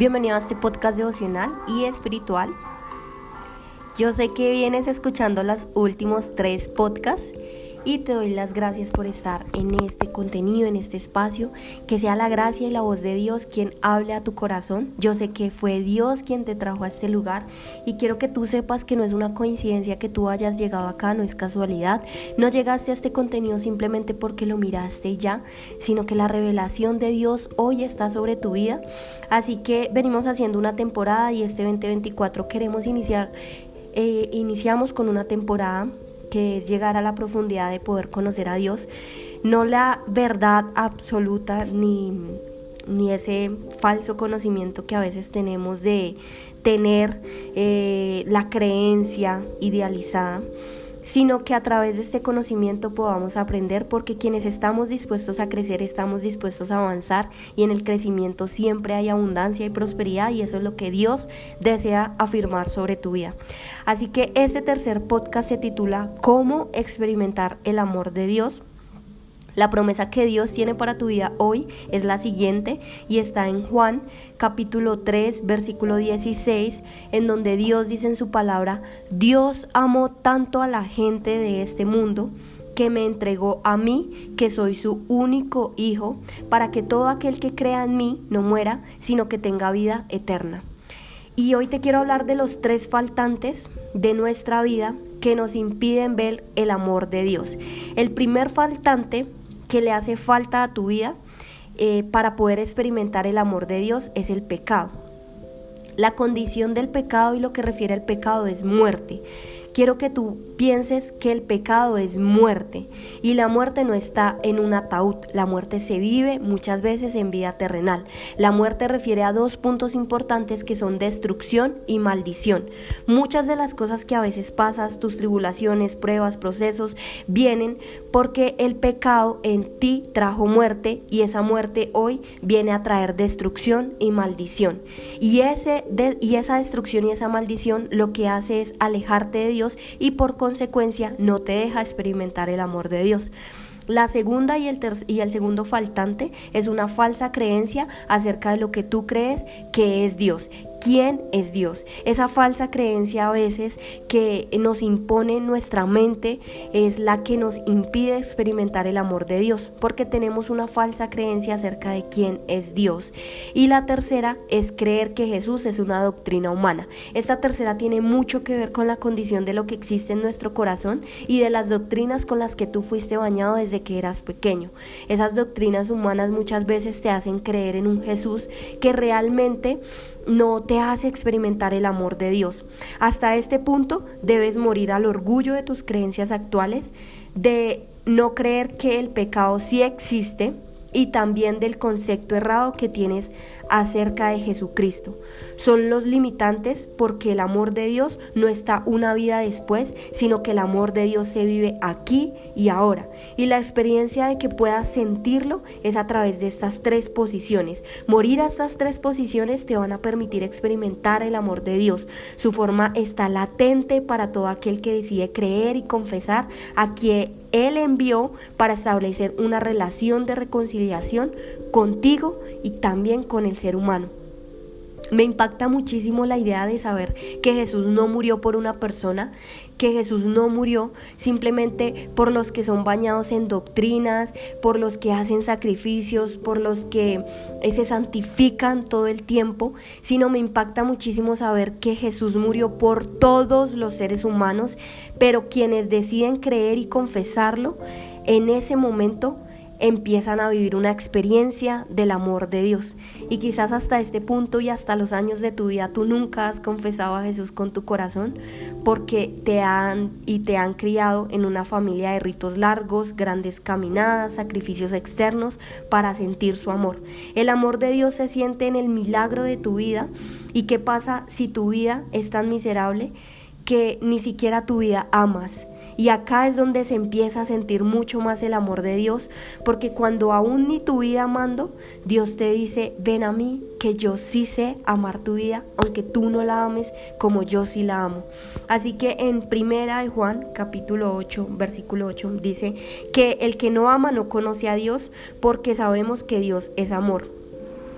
Bienvenido a este podcast devocional y espiritual. Yo sé que vienes escuchando los últimos tres podcasts y te doy las gracias por estar en este contenido, en este espacio. Que sea la gracia y la voz de Dios quien hable a tu corazón. Yo sé que fue Dios quien te trajo a este lugar y quiero que tú sepas que no es una coincidencia que tú hayas llegado acá, no es casualidad. No llegaste a este contenido simplemente porque lo miraste ya, sino que la revelación de Dios hoy está sobre tu vida. Así que venimos haciendo una temporada y este 2024 queremos iniciar. Eh, iniciamos con una temporada que es llegar a la profundidad de poder conocer a Dios, no la verdad absoluta ni, ni ese falso conocimiento que a veces tenemos de tener eh, la creencia idealizada, sino que a través de este conocimiento podamos aprender porque quienes estamos dispuestos a crecer estamos dispuestos a avanzar y en el crecimiento siempre hay abundancia y prosperidad y eso es lo que Dios desea afirmar sobre tu vida. Así que este tercer podcast se titula ¿Cómo experimentar el amor de Dios? La promesa que Dios tiene para tu vida hoy es la siguiente y está en Juan capítulo 3 versículo 16 en donde Dios dice en su palabra, Dios amó tanto a la gente de este mundo que me entregó a mí, que soy su único hijo, para que todo aquel que crea en mí no muera, sino que tenga vida eterna. Y hoy te quiero hablar de los tres faltantes de nuestra vida que nos impiden ver el amor de Dios. El primer faltante que le hace falta a tu vida eh, para poder experimentar el amor de Dios es el pecado. La condición del pecado y lo que refiere al pecado es muerte. Quiero que tú pienses que el pecado es muerte y la muerte no está en un ataúd, la muerte se vive muchas veces en vida terrenal. La muerte refiere a dos puntos importantes que son destrucción y maldición. Muchas de las cosas que a veces pasas, tus tribulaciones, pruebas, procesos, vienen porque el pecado en ti trajo muerte y esa muerte hoy viene a traer destrucción y maldición. Y, ese y esa destrucción y esa maldición lo que hace es alejarte de Dios y por consecuencia no te deja experimentar el amor de Dios. La segunda y el, y el segundo faltante es una falsa creencia acerca de lo que tú crees que es Dios quién es Dios. Esa falsa creencia a veces que nos impone nuestra mente es la que nos impide experimentar el amor de Dios, porque tenemos una falsa creencia acerca de quién es Dios. Y la tercera es creer que Jesús es una doctrina humana. Esta tercera tiene mucho que ver con la condición de lo que existe en nuestro corazón y de las doctrinas con las que tú fuiste bañado desde que eras pequeño. Esas doctrinas humanas muchas veces te hacen creer en un Jesús que realmente no te hace experimentar el amor de Dios. Hasta este punto debes morir al orgullo de tus creencias actuales, de no creer que el pecado sí existe y también del concepto errado que tienes acerca de Jesucristo. Son los limitantes porque el amor de Dios no está una vida después, sino que el amor de Dios se vive aquí y ahora. Y la experiencia de que puedas sentirlo es a través de estas tres posiciones. Morir a estas tres posiciones te van a permitir experimentar el amor de Dios. Su forma está latente para todo aquel que decide creer y confesar a quien Él envió para establecer una relación de reconciliación contigo y también con el ser humano. Me impacta muchísimo la idea de saber que Jesús no murió por una persona, que Jesús no murió simplemente por los que son bañados en doctrinas, por los que hacen sacrificios, por los que eh, se santifican todo el tiempo, sino me impacta muchísimo saber que Jesús murió por todos los seres humanos, pero quienes deciden creer y confesarlo, en ese momento empiezan a vivir una experiencia del amor de Dios. Y quizás hasta este punto y hasta los años de tu vida tú nunca has confesado a Jesús con tu corazón porque te han y te han criado en una familia de ritos largos, grandes caminadas, sacrificios externos para sentir su amor. El amor de Dios se siente en el milagro de tu vida. ¿Y qué pasa si tu vida es tan miserable que ni siquiera tu vida amas? Y acá es donde se empieza a sentir mucho más el amor de Dios, porque cuando aún ni tu vida amando, Dios te dice, ven a mí, que yo sí sé amar tu vida, aunque tú no la ames como yo sí la amo. Así que en primera de Juan, capítulo 8, versículo 8, dice que el que no ama no conoce a Dios, porque sabemos que Dios es amor.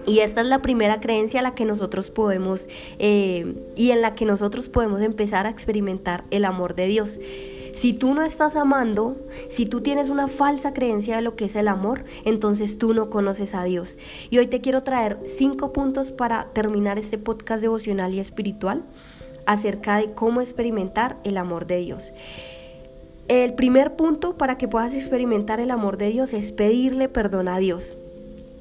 Y esta es la primera creencia a la que nosotros podemos eh, y en la que nosotros podemos empezar a experimentar el amor de Dios. Si tú no estás amando, si tú tienes una falsa creencia de lo que es el amor, entonces tú no conoces a Dios. Y hoy te quiero traer cinco puntos para terminar este podcast devocional y espiritual acerca de cómo experimentar el amor de Dios. El primer punto para que puedas experimentar el amor de Dios es pedirle perdón a Dios.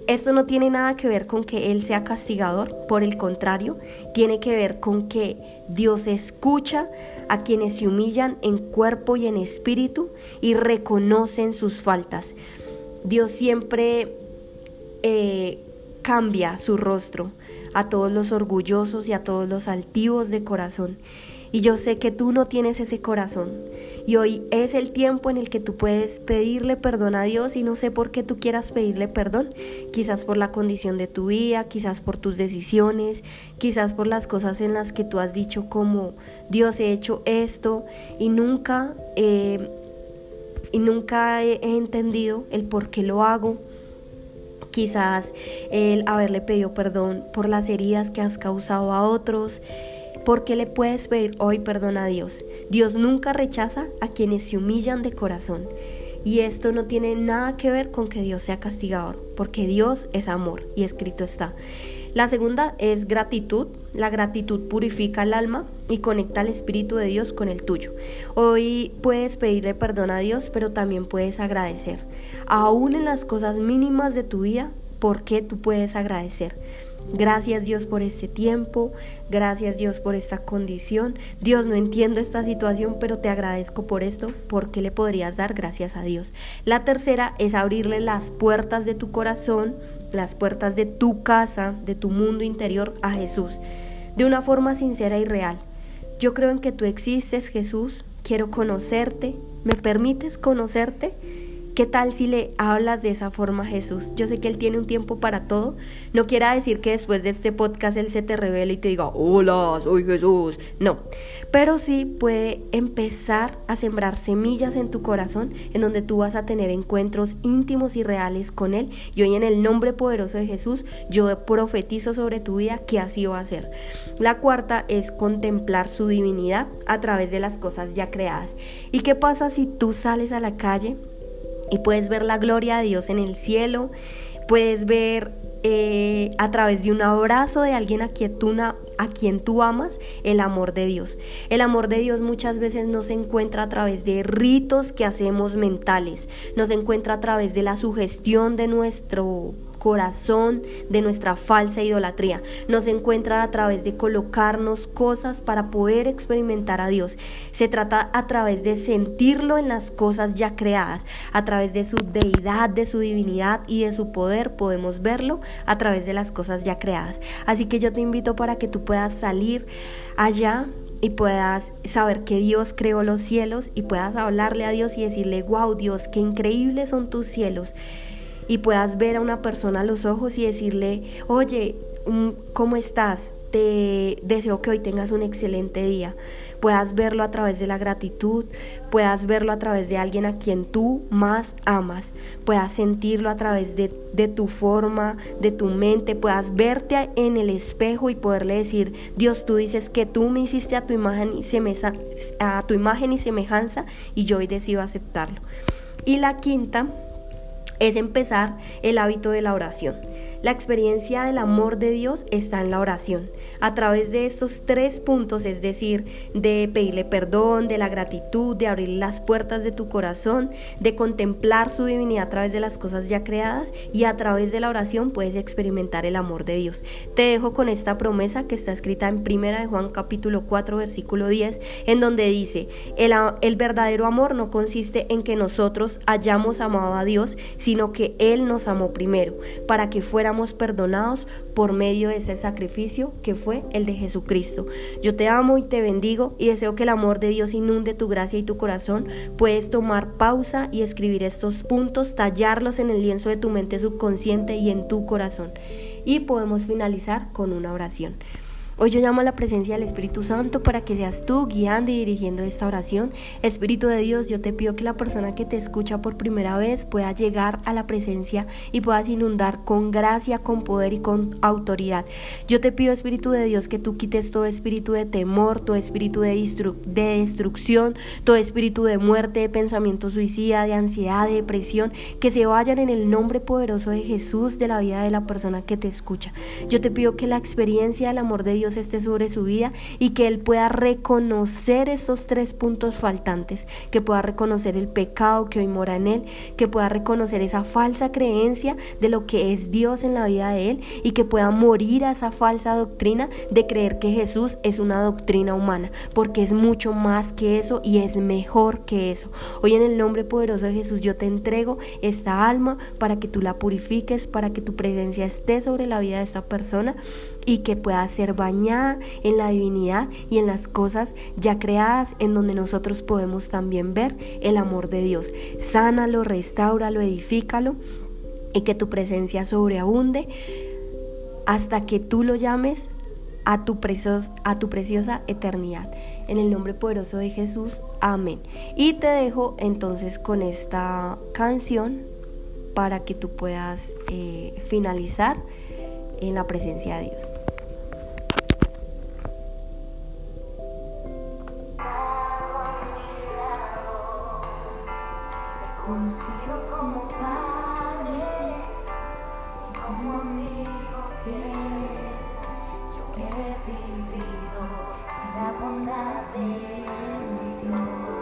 Esto no tiene nada que ver con que Él sea castigador, por el contrario, tiene que ver con que Dios escucha a quienes se humillan en cuerpo y en espíritu y reconocen sus faltas. Dios siempre eh, cambia su rostro a todos los orgullosos y a todos los altivos de corazón. Y yo sé que tú no tienes ese corazón. Y hoy es el tiempo en el que tú puedes pedirle perdón a Dios y no sé por qué tú quieras pedirle perdón. Quizás por la condición de tu vida, quizás por tus decisiones, quizás por las cosas en las que tú has dicho como Dios he hecho esto y nunca, eh, y nunca he entendido el por qué lo hago quizás el haberle pedido perdón por las heridas que has causado a otros, ¿Por qué le puedes pedir hoy perdón a Dios? Dios nunca rechaza a quienes se humillan de corazón. Y esto no tiene nada que ver con que Dios sea castigador, porque Dios es amor y escrito está. La segunda es gratitud. La gratitud purifica el alma y conecta el Espíritu de Dios con el tuyo. Hoy puedes pedirle perdón a Dios, pero también puedes agradecer. Aún en las cosas mínimas de tu vida, ¿por qué tú puedes agradecer? Gracias Dios por este tiempo, gracias Dios por esta condición. Dios, no entiendo esta situación, pero te agradezco por esto, porque le podrías dar gracias a Dios. La tercera es abrirle las puertas de tu corazón, las puertas de tu casa, de tu mundo interior a Jesús, de una forma sincera y real. Yo creo en que tú existes, Jesús, quiero conocerte, ¿me permites conocerte? ¿Qué tal si le hablas de esa forma a Jesús? Yo sé que Él tiene un tiempo para todo. No quiera decir que después de este podcast Él se te revele y te diga, hola, soy Jesús. No, pero sí puede empezar a sembrar semillas en tu corazón en donde tú vas a tener encuentros íntimos y reales con Él. Y hoy en el nombre poderoso de Jesús, yo profetizo sobre tu vida que así va a ser. La cuarta es contemplar su divinidad a través de las cosas ya creadas. ¿Y qué pasa si tú sales a la calle? Y puedes ver la gloria de Dios en el cielo, puedes ver eh, a través de un abrazo de alguien a quien, tú, a quien tú amas el amor de Dios. El amor de Dios muchas veces no se encuentra a través de ritos que hacemos mentales, no se encuentra a través de la sugestión de nuestro corazón de nuestra falsa idolatría. Nos encuentra a través de colocarnos cosas para poder experimentar a Dios. Se trata a través de sentirlo en las cosas ya creadas, a través de su deidad, de su divinidad y de su poder podemos verlo a través de las cosas ya creadas. Así que yo te invito para que tú puedas salir allá y puedas saber que Dios creó los cielos y puedas hablarle a Dios y decirle, wow Dios, qué increíbles son tus cielos y puedas ver a una persona a los ojos y decirle, oye, mm, ¿cómo estás? Te deseo que hoy tengas un excelente día. puedas verlo a través de la gratitud, puedas verlo a través de alguien a quien tú más amas, puedas sentirlo a través de, de tu forma, de tu mente, puedas verte en el espejo y poderle decir, Dios, tú dices que tú me hiciste a tu imagen y, a tu imagen y semejanza y yo hoy decido aceptarlo. Y la quinta es empezar el hábito de la oración. La experiencia del amor de Dios está en la oración. A través de estos tres puntos, es decir, de pedirle perdón, de la gratitud, de abrir las puertas de tu corazón, de contemplar su divinidad a través de las cosas ya creadas y a través de la oración puedes experimentar el amor de Dios. Te dejo con esta promesa que está escrita en Primera de Juan capítulo 4 versículo 10, en donde dice, el, el verdadero amor no consiste en que nosotros hayamos amado a Dios, sino que Él nos amó primero, para que fuera perdonados por medio de ese sacrificio que fue el de Jesucristo. Yo te amo y te bendigo y deseo que el amor de Dios inunde tu gracia y tu corazón. Puedes tomar pausa y escribir estos puntos, tallarlos en el lienzo de tu mente subconsciente y en tu corazón. Y podemos finalizar con una oración. Hoy yo llamo a la presencia del Espíritu Santo para que seas tú guiando y dirigiendo esta oración. Espíritu de Dios, yo te pido que la persona que te escucha por primera vez pueda llegar a la presencia y puedas inundar con gracia, con poder y con autoridad. Yo te pido, Espíritu de Dios, que tú quites todo espíritu de temor, todo espíritu de, de destrucción, todo espíritu de muerte, de pensamiento suicida, de ansiedad, de depresión, que se vayan en el nombre poderoso de Jesús de la vida de la persona que te escucha. Yo te pido que la experiencia del amor de Dios esté sobre su vida y que Él pueda reconocer esos tres puntos faltantes, que pueda reconocer el pecado que hoy mora en Él, que pueda reconocer esa falsa creencia de lo que es Dios en la vida de Él y que pueda morir a esa falsa doctrina de creer que Jesús es una doctrina humana, porque es mucho más que eso y es mejor que eso. Hoy en el nombre poderoso de Jesús yo te entrego esta alma para que tú la purifiques, para que tu presencia esté sobre la vida de esta persona y que pueda ser bañada en la divinidad y en las cosas ya creadas en donde nosotros podemos también ver el amor de Dios. Sánalo, restauralo, edifícalo y que tu presencia sobreabunde hasta que tú lo llames a tu, a tu preciosa eternidad. En el nombre poderoso de Jesús, amén. Y te dejo entonces con esta canción para que tú puedas eh, finalizar en la presencia de Dios. Conocido como padre y como amigo fiel, yo he vivido en la bondad de mi Dios.